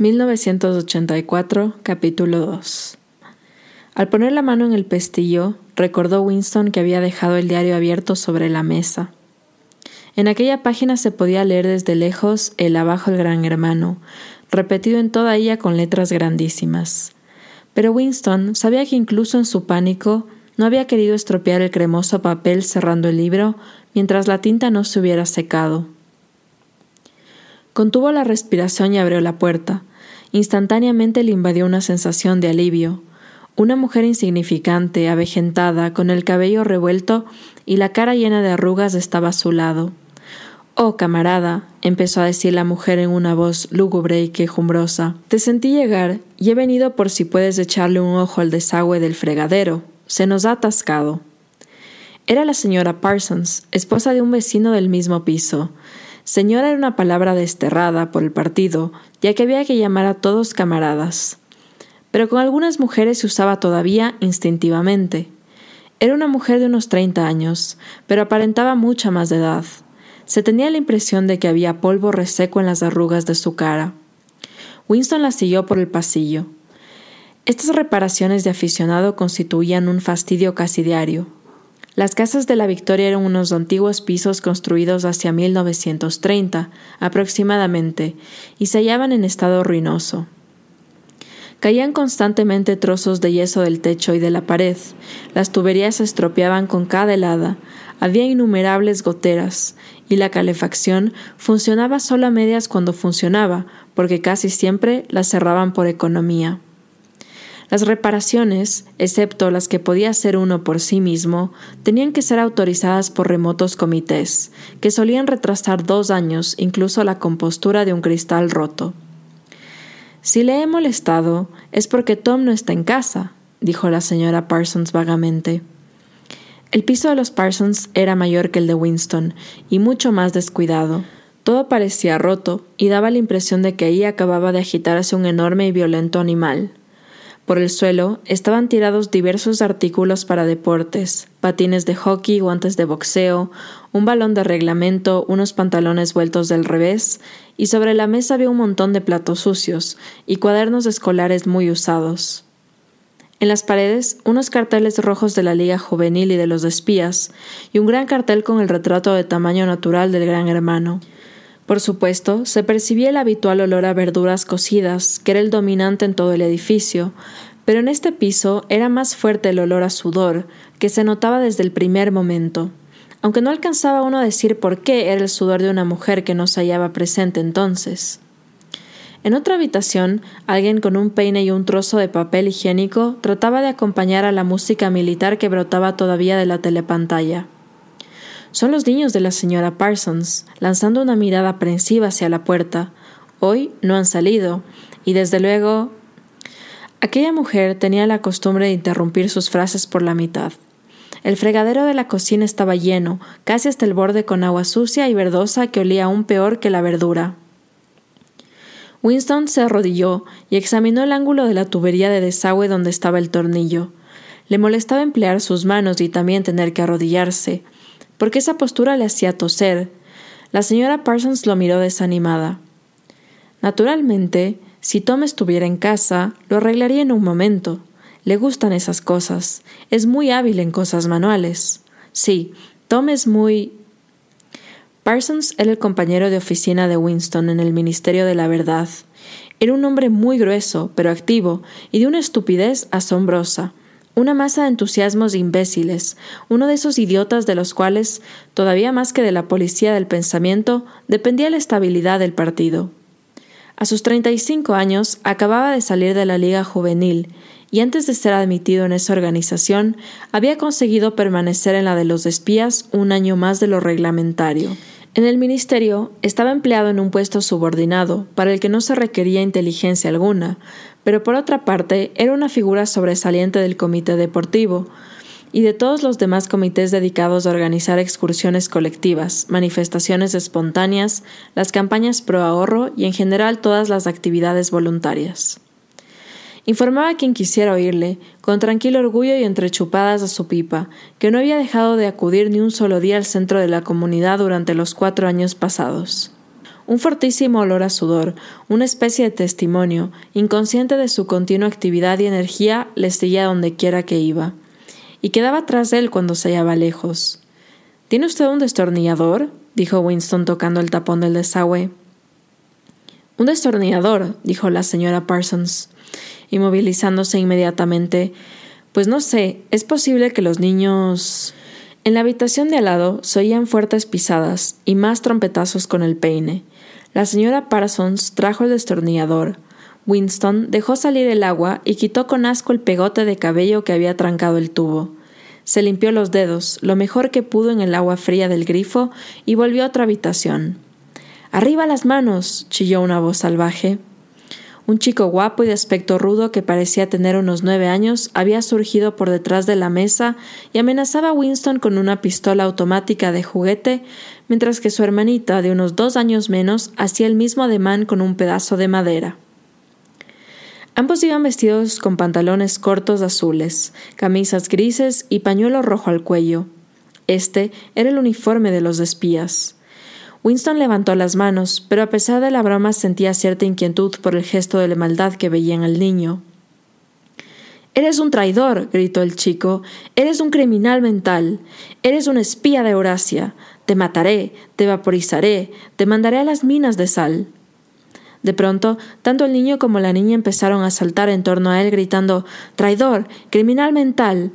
1984, capítulo 2. Al poner la mano en el pestillo, recordó Winston que había dejado el diario abierto sobre la mesa. En aquella página se podía leer desde lejos el abajo el gran hermano, repetido en toda ella con letras grandísimas. Pero Winston sabía que incluso en su pánico no había querido estropear el cremoso papel cerrando el libro mientras la tinta no se hubiera secado. Contuvo la respiración y abrió la puerta. Instantáneamente le invadió una sensación de alivio. Una mujer insignificante, avejentada, con el cabello revuelto y la cara llena de arrugas estaba a su lado. Oh, camarada, empezó a decir la mujer en una voz lúgubre y quejumbrosa, te sentí llegar y he venido por si puedes echarle un ojo al desagüe del fregadero. Se nos ha atascado. Era la señora Parsons, esposa de un vecino del mismo piso. Señora era una palabra desterrada por el partido, ya que había que llamar a todos camaradas. Pero con algunas mujeres se usaba todavía instintivamente. Era una mujer de unos treinta años, pero aparentaba mucha más de edad. Se tenía la impresión de que había polvo reseco en las arrugas de su cara. Winston la siguió por el pasillo. Estas reparaciones de aficionado constituían un fastidio casi diario. Las casas de la Victoria eran unos antiguos pisos construidos hacia 1930 aproximadamente y se hallaban en estado ruinoso. Caían constantemente trozos de yeso del techo y de la pared, las tuberías se estropeaban con cada helada, había innumerables goteras, y la calefacción funcionaba solo a medias cuando funcionaba, porque casi siempre la cerraban por economía. Las reparaciones, excepto las que podía hacer uno por sí mismo, tenían que ser autorizadas por remotos comités, que solían retrasar dos años incluso la compostura de un cristal roto. Si le he molestado, es porque Tom no está en casa, dijo la señora Parsons vagamente. El piso de los Parsons era mayor que el de Winston y mucho más descuidado. Todo parecía roto y daba la impresión de que ahí acababa de agitarse un enorme y violento animal. Por el suelo estaban tirados diversos artículos para deportes, patines de hockey, guantes de boxeo, un balón de reglamento, unos pantalones vueltos del revés, y sobre la mesa había un montón de platos sucios y cuadernos escolares muy usados. En las paredes, unos carteles rojos de la Liga Juvenil y de los espías, y un gran cartel con el retrato de tamaño natural del gran hermano. Por supuesto, se percibía el habitual olor a verduras cocidas, que era el dominante en todo el edificio, pero en este piso era más fuerte el olor a sudor, que se notaba desde el primer momento, aunque no alcanzaba uno a decir por qué era el sudor de una mujer que no se hallaba presente entonces. En otra habitación, alguien con un peine y un trozo de papel higiénico trataba de acompañar a la música militar que brotaba todavía de la telepantalla. Son los niños de la señora Parsons, lanzando una mirada aprensiva hacia la puerta. Hoy no han salido, y desde luego. Aquella mujer tenía la costumbre de interrumpir sus frases por la mitad. El fregadero de la cocina estaba lleno, casi hasta el borde con agua sucia y verdosa que olía aún peor que la verdura. Winston se arrodilló y examinó el ángulo de la tubería de desagüe donde estaba el tornillo. Le molestaba emplear sus manos y también tener que arrodillarse, porque esa postura le hacía toser. La señora Parsons lo miró desanimada. Naturalmente, si Tom estuviera en casa, lo arreglaría en un momento. Le gustan esas cosas. Es muy hábil en cosas manuales. Sí, Tom es muy. Parsons era el compañero de oficina de Winston en el Ministerio de la Verdad. Era un hombre muy grueso, pero activo, y de una estupidez asombrosa una masa de entusiasmos imbéciles, uno de esos idiotas de los cuales, todavía más que de la policía del pensamiento, dependía la estabilidad del partido. A sus treinta y cinco años acababa de salir de la Liga Juvenil y antes de ser admitido en esa organización había conseguido permanecer en la de los espías un año más de lo reglamentario. En el ministerio estaba empleado en un puesto subordinado, para el que no se requería inteligencia alguna, pero por otra parte era una figura sobresaliente del comité deportivo y de todos los demás comités dedicados a organizar excursiones colectivas, manifestaciones espontáneas, las campañas pro ahorro y en general todas las actividades voluntarias. Informaba a quien quisiera oírle, con tranquilo orgullo y entre chupadas a su pipa, que no había dejado de acudir ni un solo día al centro de la comunidad durante los cuatro años pasados. Un fortísimo olor a sudor, una especie de testimonio, inconsciente de su continua actividad y energía, le seguía donde quiera que iba. Y quedaba tras él cuando se hallaba lejos. ¿Tiene usted un destornillador? dijo Winston tocando el tapón del desagüe. Un destornillador, dijo la señora Parsons, inmovilizándose inmediatamente. Pues no sé, es posible que los niños. En la habitación de al lado se oían fuertes pisadas y más trompetazos con el peine. La señora Parsons trajo el destornillador. Winston dejó salir el agua y quitó con asco el pegote de cabello que había trancado el tubo. Se limpió los dedos, lo mejor que pudo en el agua fría del grifo, y volvió a otra habitación. Arriba las manos. chilló una voz salvaje. Un chico guapo y de aspecto rudo que parecía tener unos nueve años había surgido por detrás de la mesa y amenazaba a Winston con una pistola automática de juguete, mientras que su hermanita, de unos dos años menos, hacía el mismo ademán con un pedazo de madera. Ambos iban vestidos con pantalones cortos azules, camisas grises y pañuelo rojo al cuello. Este era el uniforme de los espías. Winston levantó las manos, pero a pesar de la broma sentía cierta inquietud por el gesto de la maldad que veía en el niño. Eres un traidor, gritó el chico. Eres un criminal mental. Eres un espía de Eurasia. Te mataré, te vaporizaré, te mandaré a las minas de sal. De pronto, tanto el niño como la niña empezaron a saltar en torno a él gritando Traidor, criminal mental,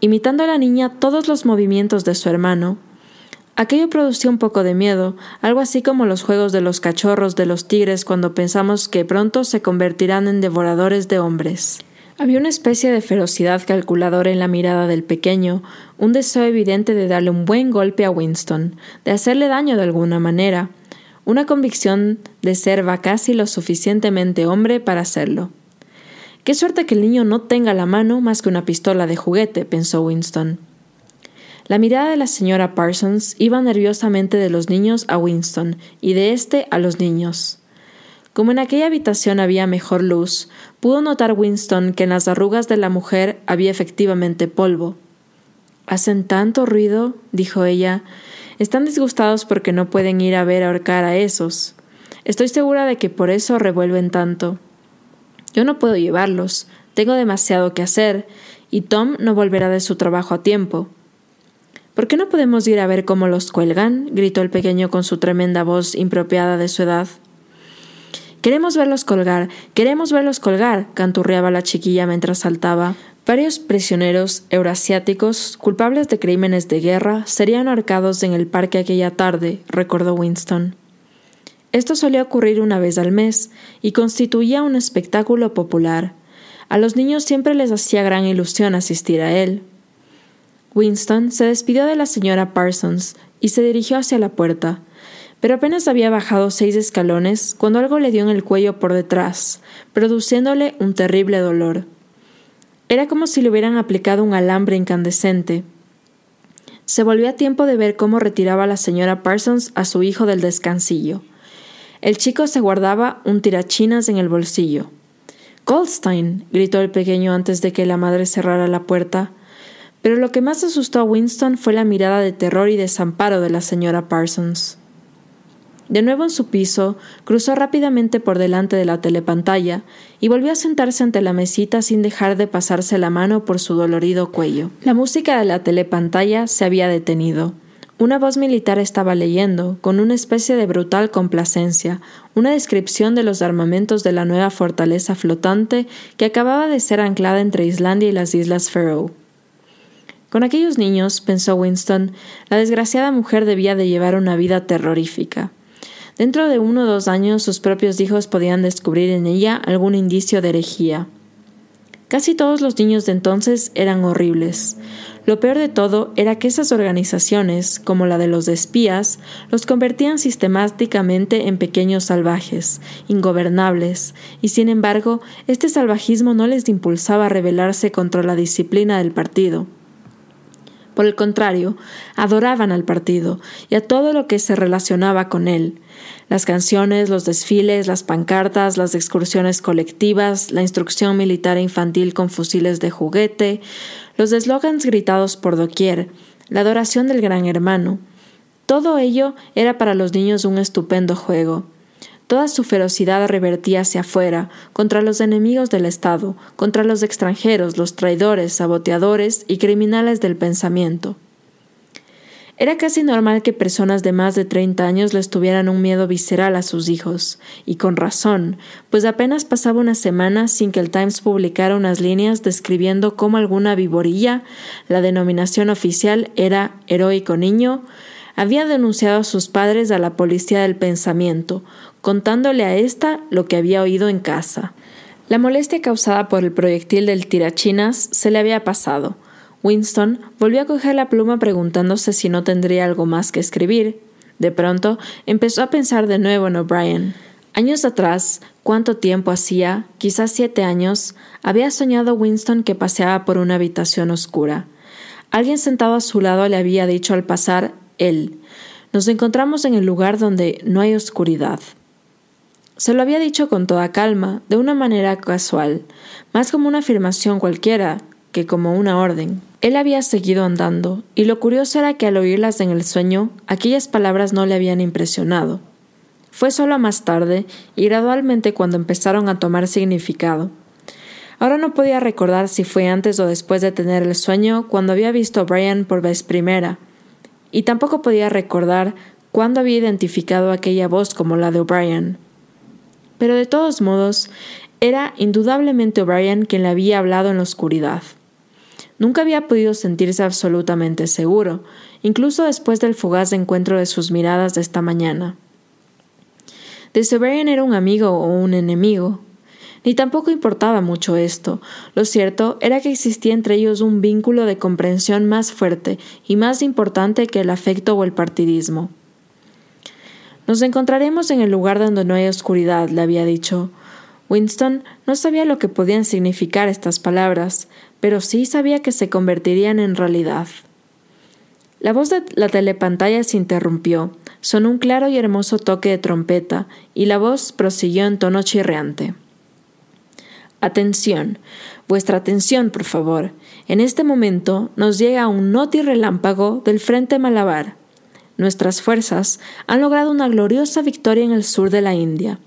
imitando a la niña todos los movimientos de su hermano. Aquello producía un poco de miedo, algo así como los juegos de los cachorros de los tigres cuando pensamos que pronto se convertirán en devoradores de hombres. Había una especie de ferocidad calculadora en la mirada del pequeño, un deseo evidente de darle un buen golpe a Winston, de hacerle daño de alguna manera, una convicción de ser va casi lo suficientemente hombre para hacerlo. Qué suerte que el niño no tenga la mano más que una pistola de juguete, pensó Winston. La mirada de la señora Parsons iba nerviosamente de los niños a Winston y de éste a los niños. Como en aquella habitación había mejor luz, pudo notar Winston que en las arrugas de la mujer había efectivamente polvo. Hacen tanto ruido, dijo ella. Están disgustados porque no pueden ir a ver ahorcar a esos. Estoy segura de que por eso revuelven tanto. Yo no puedo llevarlos, tengo demasiado que hacer, y Tom no volverá de su trabajo a tiempo. ¿Por qué no podemos ir a ver cómo los cuelgan? gritó el pequeño con su tremenda voz impropiada de su edad. Queremos verlos colgar, queremos verlos colgar, canturreaba la chiquilla mientras saltaba. Varios prisioneros eurasiáticos, culpables de crímenes de guerra, serían ahorcados en el parque aquella tarde, recordó Winston. Esto solía ocurrir una vez al mes y constituía un espectáculo popular. A los niños siempre les hacía gran ilusión asistir a él. Winston se despidió de la señora Parsons y se dirigió hacia la puerta, pero apenas había bajado seis escalones cuando algo le dio en el cuello por detrás, produciéndole un terrible dolor. Era como si le hubieran aplicado un alambre incandescente. Se volvió a tiempo de ver cómo retiraba la señora Parsons a su hijo del descansillo. El chico se guardaba un tirachinas en el bolsillo. Goldstein, gritó el pequeño antes de que la madre cerrara la puerta. Pero lo que más asustó a Winston fue la mirada de terror y desamparo de la señora Parsons. De nuevo en su piso, cruzó rápidamente por delante de la telepantalla y volvió a sentarse ante la mesita sin dejar de pasarse la mano por su dolorido cuello. La música de la telepantalla se había detenido. Una voz militar estaba leyendo, con una especie de brutal complacencia, una descripción de los armamentos de la nueva fortaleza flotante que acababa de ser anclada entre Islandia y las Islas Faroe. Con aquellos niños, pensó Winston, la desgraciada mujer debía de llevar una vida terrorífica. Dentro de uno o dos años sus propios hijos podían descubrir en ella algún indicio de herejía. Casi todos los niños de entonces eran horribles. Lo peor de todo era que esas organizaciones, como la de los espías, los convertían sistemáticamente en pequeños salvajes, ingobernables, y sin embargo, este salvajismo no les impulsaba a rebelarse contra la disciplina del partido. Por el contrario, adoraban al partido y a todo lo que se relacionaba con él. Las canciones, los desfiles, las pancartas, las excursiones colectivas, la instrucción militar infantil con fusiles de juguete, los eslogans gritados por doquier, la adoración del gran hermano. Todo ello era para los niños un estupendo juego. Toda su ferocidad revertía hacia afuera, contra los enemigos del Estado, contra los extranjeros, los traidores, saboteadores y criminales del pensamiento. Era casi normal que personas de más de 30 años les tuvieran un miedo visceral a sus hijos, y con razón, pues apenas pasaba una semana sin que el Times publicara unas líneas describiendo cómo alguna viborilla, la denominación oficial era heroico niño, había denunciado a sus padres a la policía del pensamiento, contándole a ésta lo que había oído en casa. La molestia causada por el proyectil del tirachinas se le había pasado, Winston volvió a coger la pluma preguntándose si no tendría algo más que escribir. De pronto empezó a pensar de nuevo en O'Brien. Años atrás, cuánto tiempo hacía, quizás siete años, había soñado Winston que paseaba por una habitación oscura. Alguien sentado a su lado le había dicho al pasar él. Nos encontramos en el lugar donde no hay oscuridad. Se lo había dicho con toda calma, de una manera casual, más como una afirmación cualquiera que como una orden. Él había seguido andando, y lo curioso era que al oírlas en el sueño, aquellas palabras no le habían impresionado. Fue solo más tarde, y gradualmente cuando empezaron a tomar significado. Ahora no podía recordar si fue antes o después de tener el sueño cuando había visto a Brian por vez primera, y tampoco podía recordar cuándo había identificado aquella voz como la de O'Brien. Pero de todos modos, era indudablemente O'Brien quien le había hablado en la oscuridad. Nunca había podido sentirse absolutamente seguro, incluso después del fugaz encuentro de sus miradas de esta mañana. De Severian era un amigo o un enemigo. Ni tampoco importaba mucho esto. Lo cierto era que existía entre ellos un vínculo de comprensión más fuerte y más importante que el afecto o el partidismo. Nos encontraremos en el lugar donde no hay oscuridad, le había dicho. Winston no sabía lo que podían significar estas palabras, pero sí sabía que se convertirían en realidad. La voz de la telepantalla se interrumpió, sonó un claro y hermoso toque de trompeta, y la voz prosiguió en tono chirreante. Atención, vuestra atención, por favor. En este momento nos llega un noti relámpago del frente Malabar. Nuestras fuerzas han logrado una gloriosa victoria en el sur de la India.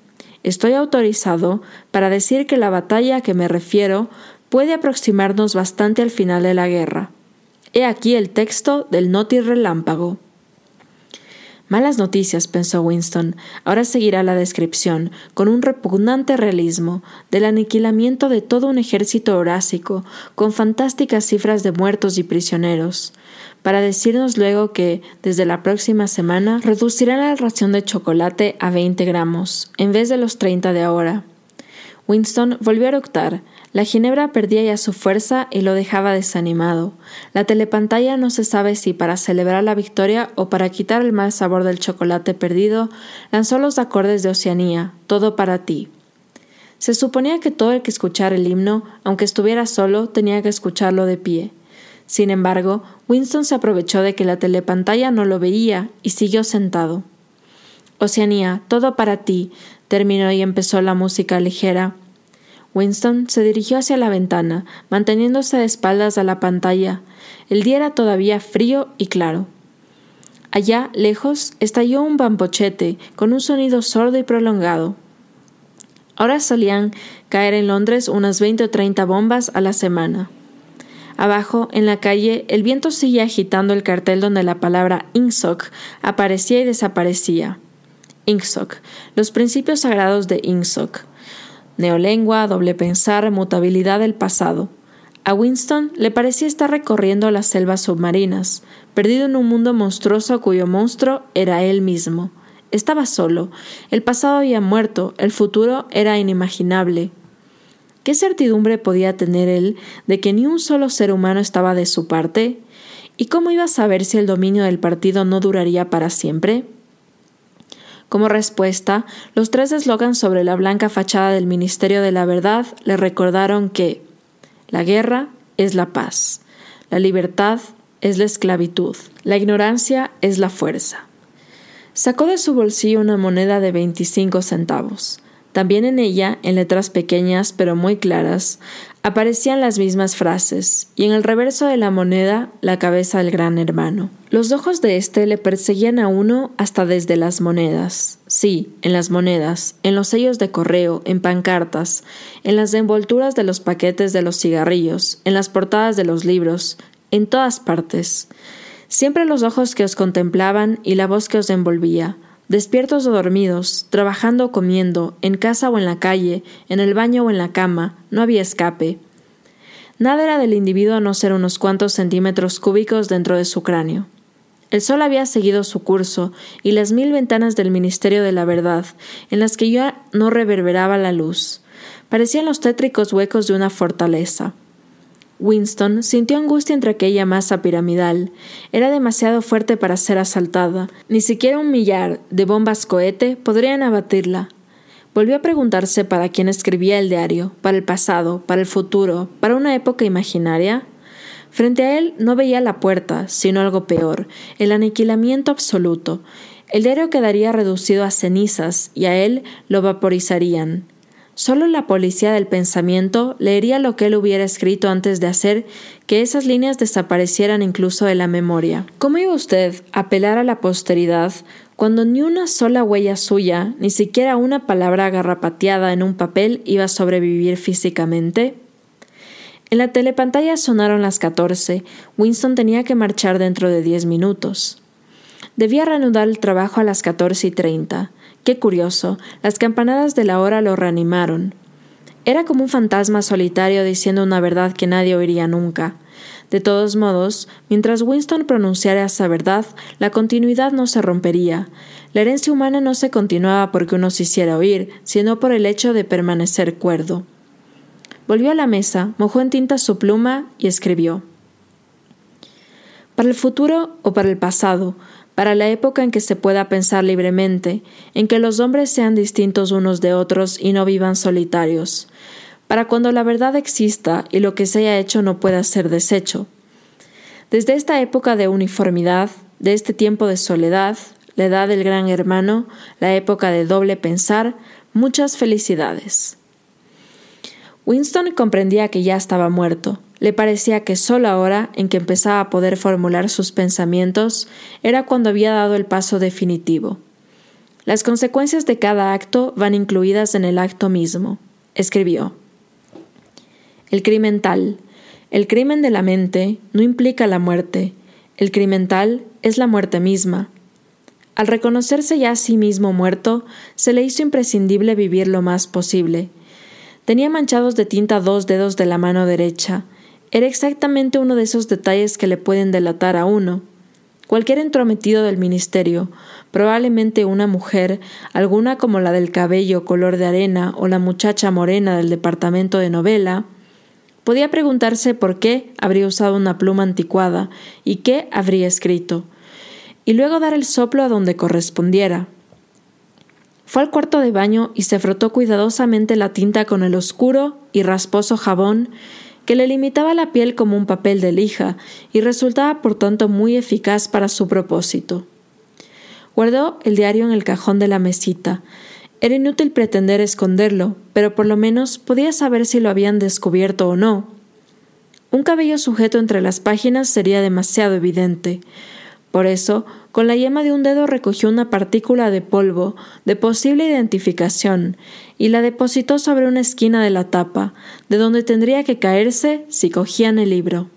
Estoy autorizado para decir que la batalla a que me refiero puede aproximarnos bastante al final de la guerra. He aquí el texto del Noti Relámpago. Malas noticias, pensó Winston. Ahora seguirá la descripción, con un repugnante realismo, del aniquilamiento de todo un ejército horásico, con fantásticas cifras de muertos y prisioneros, para decirnos luego que, desde la próxima semana, reducirán la ración de chocolate a 20 gramos, en vez de los 30 de ahora. Winston volvió a eructar, la ginebra perdía ya su fuerza y lo dejaba desanimado. La telepantalla no se sabe si para celebrar la victoria o para quitar el mal sabor del chocolate perdido, lanzó los acordes de Oceanía, todo para ti. Se suponía que todo el que escuchara el himno, aunque estuviera solo, tenía que escucharlo de pie. Sin embargo, Winston se aprovechó de que la telepantalla no lo veía y siguió sentado. Oceanía, todo para ti, terminó y empezó la música ligera. Winston se dirigió hacia la ventana, manteniéndose de espaldas a la pantalla. El día era todavía frío y claro. Allá, lejos, estalló un bambochete con un sonido sordo y prolongado. Ahora solían caer en Londres unas veinte o treinta bombas a la semana. Abajo, en la calle, el viento seguía agitando el cartel donde la palabra Ingsoc aparecía y desaparecía. Ingsoc, los principios sagrados de Ingsoc neolengua, doble pensar, mutabilidad del pasado. A Winston le parecía estar recorriendo las selvas submarinas, perdido en un mundo monstruoso cuyo monstruo era él mismo. Estaba solo, el pasado había muerto, el futuro era inimaginable. ¿Qué certidumbre podía tener él de que ni un solo ser humano estaba de su parte? ¿Y cómo iba a saber si el dominio del partido no duraría para siempre? Como respuesta, los tres eslogans sobre la blanca fachada del Ministerio de la Verdad le recordaron que la guerra es la paz, la libertad es la esclavitud, la ignorancia es la fuerza. Sacó de su bolsillo una moneda de veinticinco centavos. También en ella, en letras pequeñas pero muy claras, aparecían las mismas frases, y en el reverso de la moneda la cabeza del gran hermano. Los ojos de éste le perseguían a uno hasta desde las monedas. Sí, en las monedas, en los sellos de correo, en pancartas, en las envolturas de los paquetes de los cigarrillos, en las portadas de los libros, en todas partes. Siempre los ojos que os contemplaban y la voz que os envolvía, despiertos o dormidos, trabajando o comiendo, en casa o en la calle, en el baño o en la cama, no había escape. Nada era del individuo a no ser unos cuantos centímetros cúbicos dentro de su cráneo. El sol había seguido su curso y las mil ventanas del Ministerio de la Verdad, en las que ya no reverberaba la luz, parecían los tétricos huecos de una fortaleza. Winston sintió angustia entre aquella masa piramidal. Era demasiado fuerte para ser asaltada. Ni siquiera un millar de bombas cohete podrían abatirla. Volvió a preguntarse para quién escribía el diario, para el pasado, para el futuro, para una época imaginaria. Frente a él no veía la puerta, sino algo peor, el aniquilamiento absoluto. El diario quedaría reducido a cenizas y a él lo vaporizarían. Solo la policía del pensamiento leería lo que él hubiera escrito antes de hacer que esas líneas desaparecieran incluso de la memoria. ¿Cómo iba usted a apelar a la posteridad cuando ni una sola huella suya, ni siquiera una palabra agarrapateada en un papel iba a sobrevivir físicamente? En la telepantalla sonaron las catorce. Winston tenía que marchar dentro de diez minutos. Debía reanudar el trabajo a las catorce y treinta. Qué curioso, las campanadas de la hora lo reanimaron. Era como un fantasma solitario diciendo una verdad que nadie oiría nunca. De todos modos, mientras Winston pronunciara esa verdad, la continuidad no se rompería. La herencia humana no se continuaba porque uno se hiciera oír, sino por el hecho de permanecer cuerdo. Volvió a la mesa, mojó en tinta su pluma y escribió. Para el futuro o para el pasado, para la época en que se pueda pensar libremente, en que los hombres sean distintos unos de otros y no vivan solitarios, para cuando la verdad exista y lo que se haya hecho no pueda ser deshecho. Desde esta época de uniformidad, de este tiempo de soledad, la edad del gran hermano, la época de doble pensar, muchas felicidades. Winston comprendía que ya estaba muerto, le parecía que solo ahora, en que empezaba a poder formular sus pensamientos, era cuando había dado el paso definitivo. Las consecuencias de cada acto van incluidas en el acto mismo, escribió. El crimen tal, el crimen de la mente, no implica la muerte, el crimen tal es la muerte misma. Al reconocerse ya a sí mismo muerto, se le hizo imprescindible vivir lo más posible. Tenía manchados de tinta dos dedos de la mano derecha, era exactamente uno de esos detalles que le pueden delatar a uno. Cualquier entrometido del ministerio, probablemente una mujer, alguna como la del cabello color de arena o la muchacha morena del departamento de novela, podía preguntarse por qué habría usado una pluma anticuada y qué habría escrito, y luego dar el soplo a donde correspondiera. Fue al cuarto de baño y se frotó cuidadosamente la tinta con el oscuro y rasposo jabón que le limitaba la piel como un papel de lija y resultaba por tanto muy eficaz para su propósito. Guardó el diario en el cajón de la mesita. Era inútil pretender esconderlo, pero por lo menos podía saber si lo habían descubierto o no. Un cabello sujeto entre las páginas sería demasiado evidente. Por eso, con la yema de un dedo recogió una partícula de polvo de posible identificación y la depositó sobre una esquina de la tapa, de donde tendría que caerse si cogían el libro.